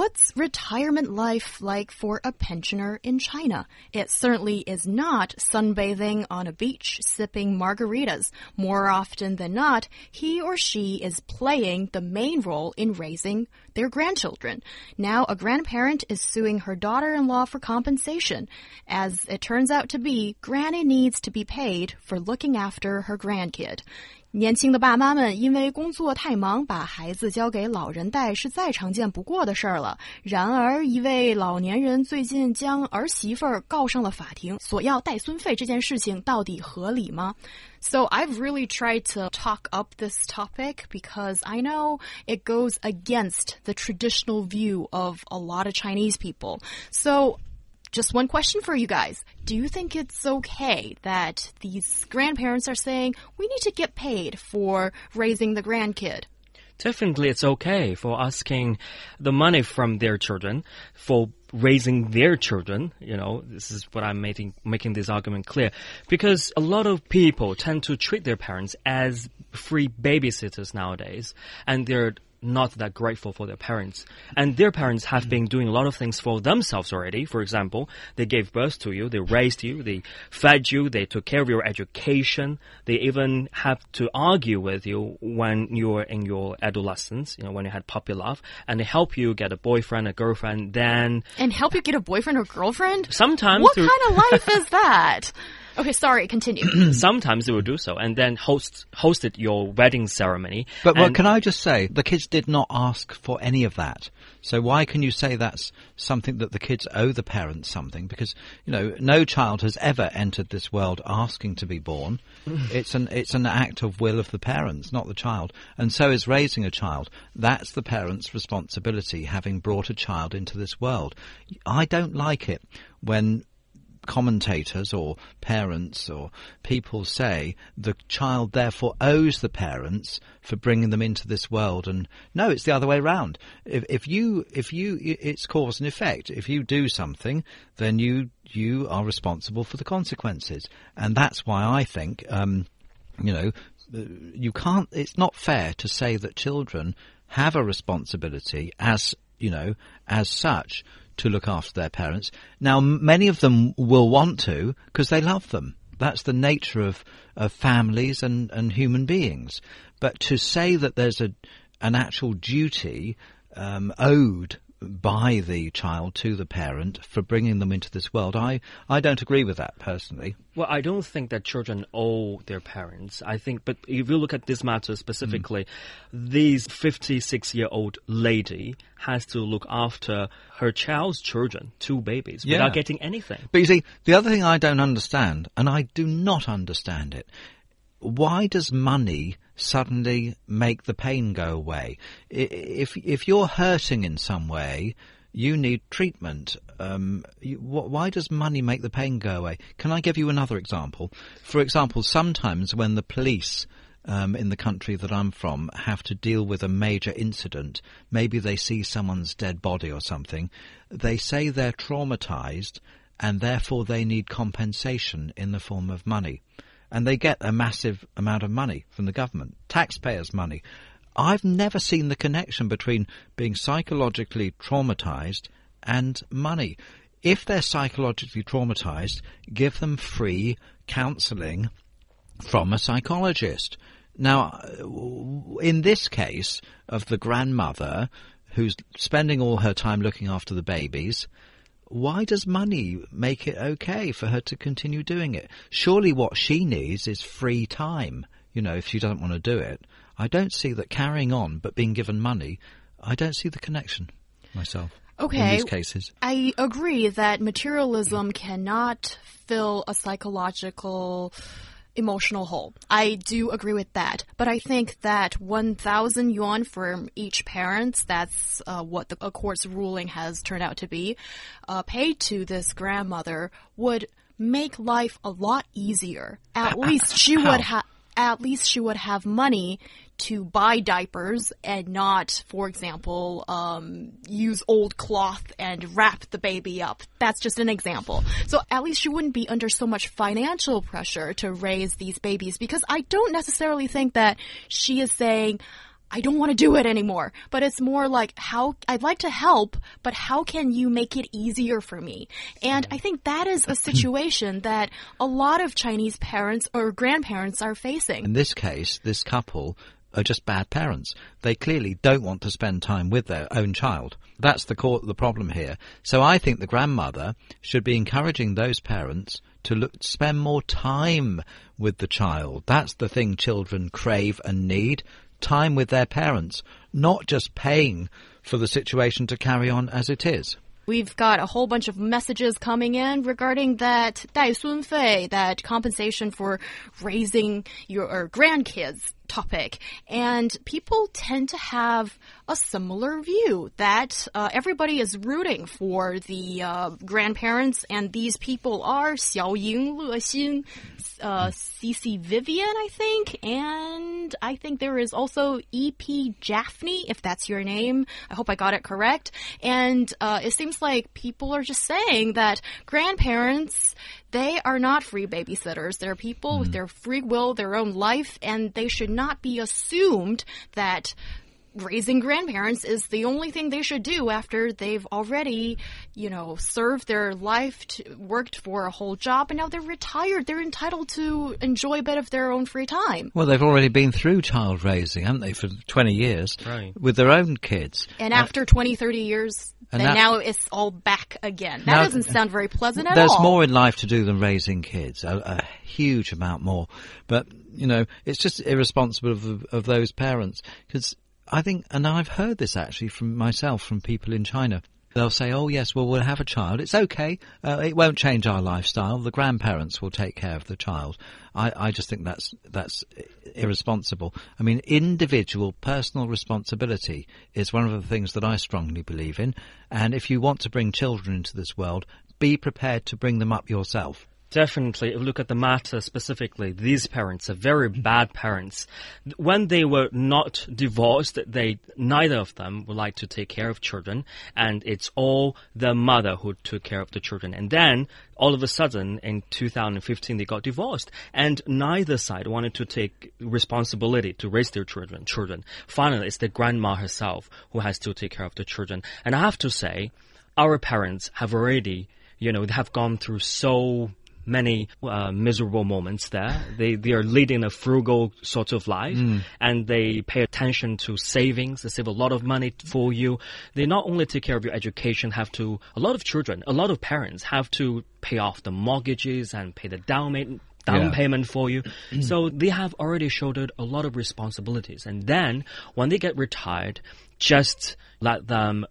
What's retirement life like for a pensioner in China? It certainly is not sunbathing on a beach sipping margaritas. More often than not, he or she is playing the main role in raising their grandchildren. Now, a grandparent is suing her daughter-in-law for compensation. As it turns out to be, Granny needs to be paid for looking after her grandkid. 年轻的爸妈们因为工作太忙，把孩子交给老人带是再常见不过的事儿了。然而，一位老年人最近将儿媳妇儿告上了法庭，索要带孙费，这件事情到底合理吗？So I've really tried to talk up this topic because I know it goes against the traditional view of a lot of Chinese people. So just one question for you guys. Do you think it's okay that these grandparents are saying we need to get paid for raising the grandkid? Definitely, it's okay for asking the money from their children for raising their children. You know, this is what I'm making making this argument clear because a lot of people tend to treat their parents as free babysitters nowadays, and they're not that grateful for their parents. And their parents have been doing a lot of things for themselves already. For example, they gave birth to you, they raised you, they fed you, they took care of your education. They even have to argue with you when you were in your adolescence, you know, when you had puppy love, and they help you get a boyfriend, a girlfriend, then. And help you get a boyfriend or girlfriend? Sometimes. What kind of life is that? Okay, sorry, continue. Sometimes they will do so and then host hosted your wedding ceremony. But well, can I just say, the kids did not ask for any of that. So why can you say that's something that the kids owe the parents something? Because, you know, no child has ever entered this world asking to be born. it's an, it's an act of will of the parents, not the child. And so is raising a child. That's the parents' responsibility, having brought a child into this world. I don't like it when commentators or parents or people say the child therefore owes the parents for bringing them into this world. And no it's the other way around. If, if you if you it's cause and effect. If you do something then you you are responsible for the consequences. And that's why i think um, you know you can't it's not fair to say that children have a responsibility as you know as such to look after their parents. Now, many of them will want to because they love them. That's the nature of, of families and, and human beings. But to say that there's a, an actual duty um, owed by the child to the parent for bringing them into this world. I, I don't agree with that personally. Well, I don't think that children owe their parents. I think, but if you look at this matter specifically, mm. this 56 year old lady has to look after her child's children, two babies, yeah. without getting anything. But you see, the other thing I don't understand, and I do not understand it, why does money suddenly make the pain go away? If if you're hurting in some way, you need treatment. Um, you, wh why does money make the pain go away? Can I give you another example? For example, sometimes when the police um, in the country that I'm from have to deal with a major incident, maybe they see someone's dead body or something, they say they're traumatized and therefore they need compensation in the form of money and they get a massive amount of money from the government, taxpayers' money. I've never seen the connection between being psychologically traumatized and money. If they're psychologically traumatized, give them free counseling from a psychologist. Now, uh, in this case of the grandmother who's spending all her time looking after the babies, why does money make it okay for her to continue doing it? Surely what she needs is free time, you know, if she doesn't want to do it. I don't see that carrying on but being given money, I don't see the connection myself. Okay. In these cases. I agree that materialism cannot fill a psychological emotional hole. I do agree with that. But I think that 1,000 yuan for each parent, that's uh, what the court's ruling has turned out to be, uh, paid to this grandmother would make life a lot easier. At least she would have. At least she would have money to buy diapers and not, for example, um, use old cloth and wrap the baby up. That's just an example. So at least she wouldn't be under so much financial pressure to raise these babies because I don't necessarily think that she is saying, I don't want to do it anymore. But it's more like how I'd like to help, but how can you make it easier for me? And I think that is a situation that a lot of Chinese parents or grandparents are facing. In this case, this couple are just bad parents. They clearly don't want to spend time with their own child. That's the core, the problem here. So I think the grandmother should be encouraging those parents to look, spend more time with the child. That's the thing children crave and need time with their parents, not just paying for the situation to carry on as it is. We've got a whole bunch of messages coming in regarding that 带孙费, that compensation for raising your grandkids topic. And people tend to have a similar view that uh, everybody is rooting for the uh, grandparents, and these people are Xiao Ying, Le Xin, uh, CC Vivian, I think, and I think there is also EP Jaffney, if that's your name. I hope I got it correct. And uh, it seems like people are just saying that grandparents they are not free babysitters. They're people mm. with their free will, their own life, and they should not be assumed that raising grandparents is the only thing they should do after they've already, you know, served their life, to, worked for a whole job, and now they're retired. They're entitled to enjoy a bit of their own free time. Well, they've already been through child raising, haven't they, for 20 years right. with their own kids. And uh, after 20, 30 years, and then now it's all back again. That now, doesn't sound very pleasant at there's all. There's more in life to do than raising kids, a, a, huge amount more. But, you know, it's just irresponsible of, of those parents because I think, and I've heard this actually from myself, from people in China. They'll say, "Oh yes, well we'll have a child. It's okay. Uh, it won't change our lifestyle. The grandparents will take care of the child." I, I just think that's that's irresponsible. I mean, individual personal responsibility is one of the things that I strongly believe in. And if you want to bring children into this world, be prepared to bring them up yourself. Definitely, look at the matter specifically. These parents are very bad parents. When they were not divorced, they neither of them would like to take care of children, and it's all the mother who took care of the children. And then all of a sudden, in 2015, they got divorced, and neither side wanted to take responsibility to raise their children. Children. Finally, it's the grandma herself who has to take care of the children. And I have to say, our parents have already, you know, they have gone through so many uh, miserable moments there. They they are leading a frugal sort of life, mm. and they pay attention to savings. They save a lot of money for you. They not only take care of your education, have to a lot of children, a lot of parents have to pay off the mortgages and pay the down payment down yeah. payment for you. so they have already shouldered a lot of responsibilities. And then when they get retired, just let them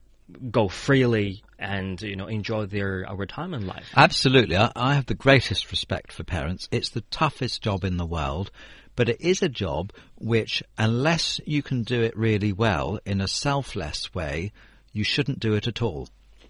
go freely and you know enjoy their uh, retirement life. Absolutely, I, I have the greatest respect for parents. It's the toughest job in the world, but it is a job which, unless you can do it really well in a selfless way, you shouldn't do it at all.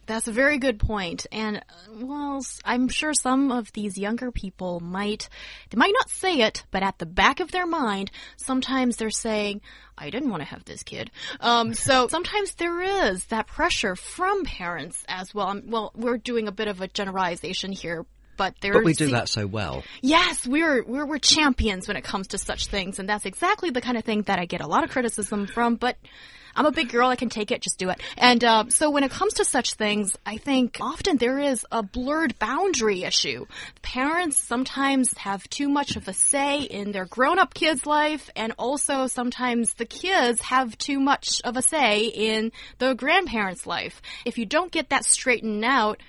That's a very good point. And, well, I'm sure some of these younger people might, they might not say it, but at the back of their mind, sometimes they're saying, I didn't want to have this kid. Um, so sometimes there is that pressure from parents as well. Um, well, we're doing a bit of a generalization here, but there. But we do that so well. Yes, we're, we're we're champions when it comes to such things, and that's exactly the kind of thing that I get a lot of criticism from. But I'm a big girl. I can take it. Just do it. And uh, so when it comes to such things, I think often there is a blurred boundary issue. Parents sometimes have too much of a say in their grown-up kids' life, and also sometimes the kids have too much of a say in the grandparents' life. If you don't get that straightened out,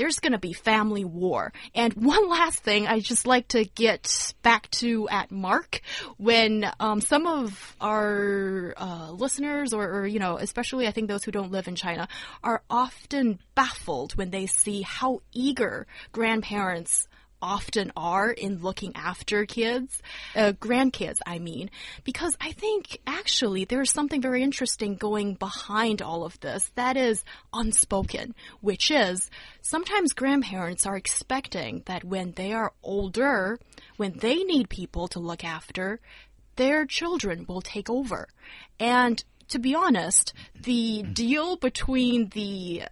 there's going to be family war. And one last thing I just like to get back to at Mark when um, some of our uh, listeners, or, or, you know, especially I think those who don't live in China, are often baffled when they see how eager grandparents often are in looking after kids, uh, grandkids, I mean, because I think actually there's something very interesting going behind all of this that is unspoken, which is sometimes grandparents are expecting that when they are older, when they need people to look after, their children will take over. And to be honest, the deal between the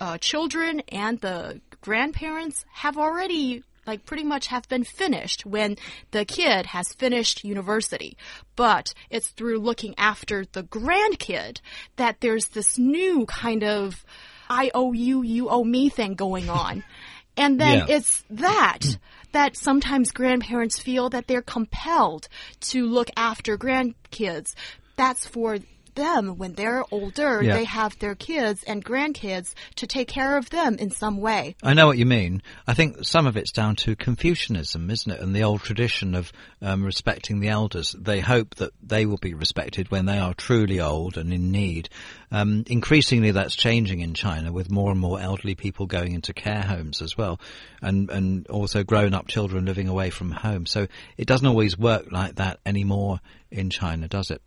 uh, children and the grandparents have already like pretty much have been finished when the kid has finished university. But it's through looking after the grandkid that there's this new kind of I owe you, you owe me thing going on. And then Yeah. it's that that sometimes grandparents feel that they're compelled to look after grandkids. That's for them when they're older, Yeah. they have their kids and grandkids to take care of them in some way. I know what you mean. I think some of it's down to Confucianism, isn't it? And the old tradition of um, respecting the elders. They hope that they will be respected when they are truly old and in need. Um, increasingly, that's changing in China with more and more elderly people going into care homes as well, and and also grown-up children living away from home. So it doesn't always work like that anymore in China, does it?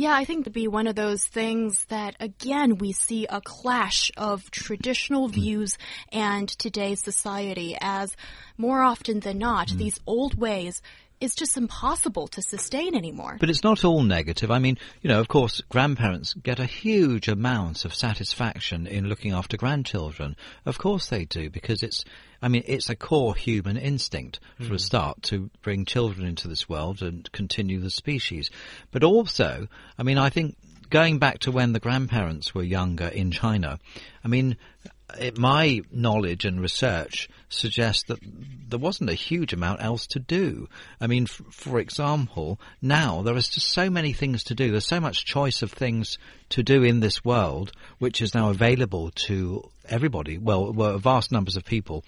Yeah, I think to be one of those things that, again, we see a clash of traditional hmm. views and today's society as more often than not, hmm. these old ways is just impossible to sustain anymore. But it's not all negative. I mean, you know, of course, grandparents get a huge amount of satisfaction in looking after grandchildren. Of course they do, because it's, I mean, it's a core human instinct from a start to bring children into this world and continue the species. But also, I mean, I think going back to when the grandparents were younger in China, I mean, it, my knowledge and research suggests that there wasn't a huge amount else to do. I mean, f- for example, now there is just so many things to do. There's so much choice of things to do in this world, which is now available to everybody. Well, well vast numbers of people.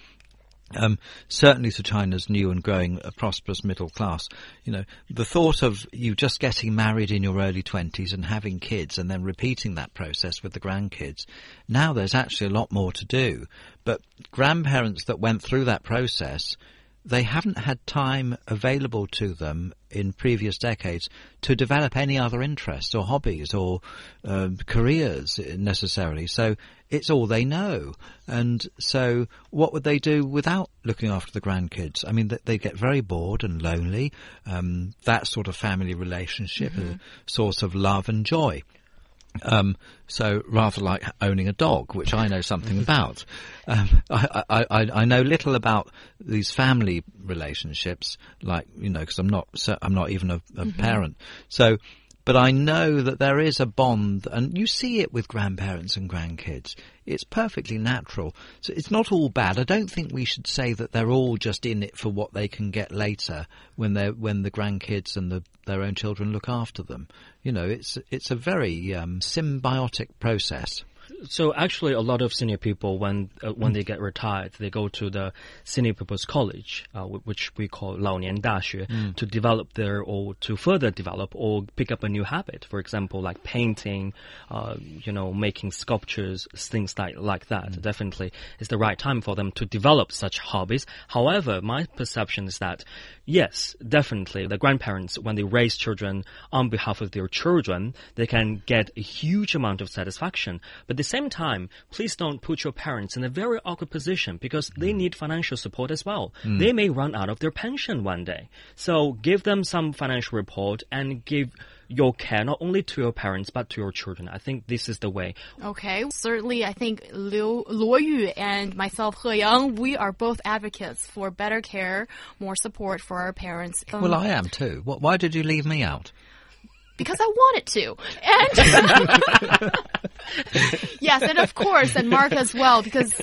Um, certainly to China's new and growing uh, prosperous middle class, you know, the thought of you just getting married in your early twenties and having kids and then repeating that process with the grandkids, now there's actually a lot more to do. But grandparents that went through that process, they haven't had time available to them in previous decades to develop any other interests or hobbies or um, careers necessarily. So it's all they know. And so what would they do without looking after the grandkids? I mean, they, they get very bored and lonely. Um, that sort of family relationship, a source of love and joy. Um, so rather like owning a dog, which I know something about. Um, I, I, I, I know little about these family relationships, like you know, because I'm not so- I'm not even a, a parent. So, but I know that there is a bond, and you see it with grandparents and grandkids. It's perfectly natural. So it's not all bad. I don't think we should say that they're all just in it for what they can get later when they when the grandkids and the, their own children look after them. You know, it's it's a very um, symbiotic process So actually, a lot of senior people, when uh, when they get retired, they go to the senior people's college, uh, wh- which we call 老年大学, to develop their or to further develop or pick up a new habit. For example, like painting, uh, you know, making sculptures, things like like that. Definitely, it's the right time for them to develop such hobbies. However, my perception is that yes, definitely, the grandparents when they raise children on behalf of their children, they can get a huge amount of satisfaction. But at the same time, please don't put your parents in a very awkward position because they need financial support as well. They may run out of their pension one day. So give them some financial report and give your care not only to your parents but to your children. I think this is the way. Okay, certainly I think Liu, Luo Yu and myself, He Yang, we are both advocates for better care, more support for our parents. Um, Well, I am too. Why did you leave me out? Because I wanted to. And yes, and of course, and Mark as well, because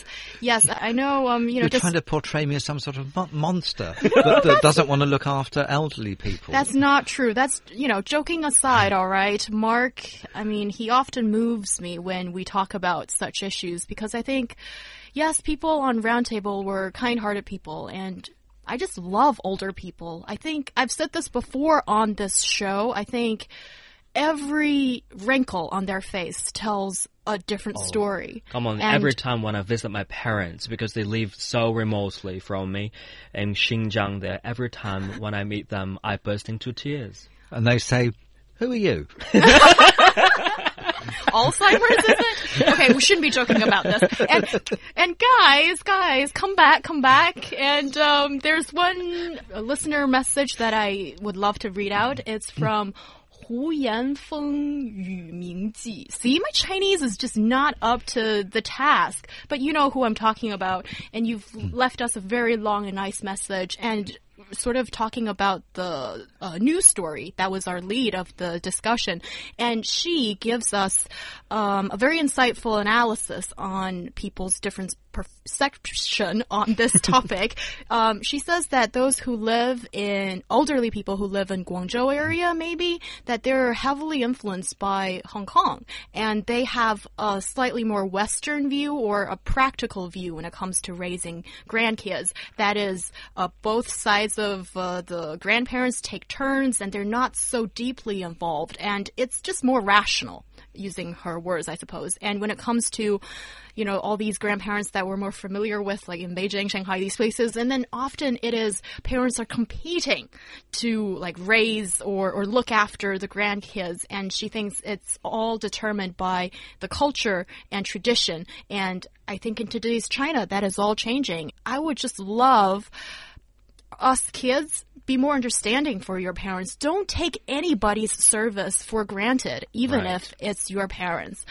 yes, I know, um, you know, You're trying to portray me as some sort of mo- monster that, that doesn't want to look after elderly people. That's not true. That's, you know, joking aside, all right. Mark, I mean, he often moves me when we talk about such issues because I think, yes, people on Roundtable were kind hearted people and I just love older people. I think I've said this before on this show. I think every wrinkle on their face tells a different oh, story. Come on, And- every time when I visit my parents, because they live so remotely from me in Xinjiang there, every time when I meet them, I burst into tears. And they say, Who are you? Alzheimer's, is it? Okay, we shouldn't be joking about this. And, and guys, guys, come back, come back. And um, there's one listener message that I would love to read out. It's from. Hu Yanfeng Yu Mingji. See, my Chinese is just not up to the task, but you know who I'm talking about, and you've left us a very long and nice message, and sort of talking about the uh, news story that was our lead of the discussion, and she gives us um, a very insightful analysis on people's different perception on this topic. um, she says that those who live in elderly people who live in Guangzhou area, maybe that they're heavily influenced by Hong Kong, and they have a slightly more Western view or a practical view when it comes to raising grandkids. That is, uh, both sides of uh, the grandparents take turns, and they're not so deeply involved, and it's just more rational using her words, I suppose. And when it comes to, you know, all these grandparents that we're more familiar with, like in Beijing, Shanghai, these places, and then often it is parents are competing to like raise or, or look after the grandkids. And she thinks it's all determined by the culture and tradition. And I think in today's China, that is all changing. I would just love us kids be more understanding for your parents. Don't take anybody's service for granted, even Right. if it's your parents.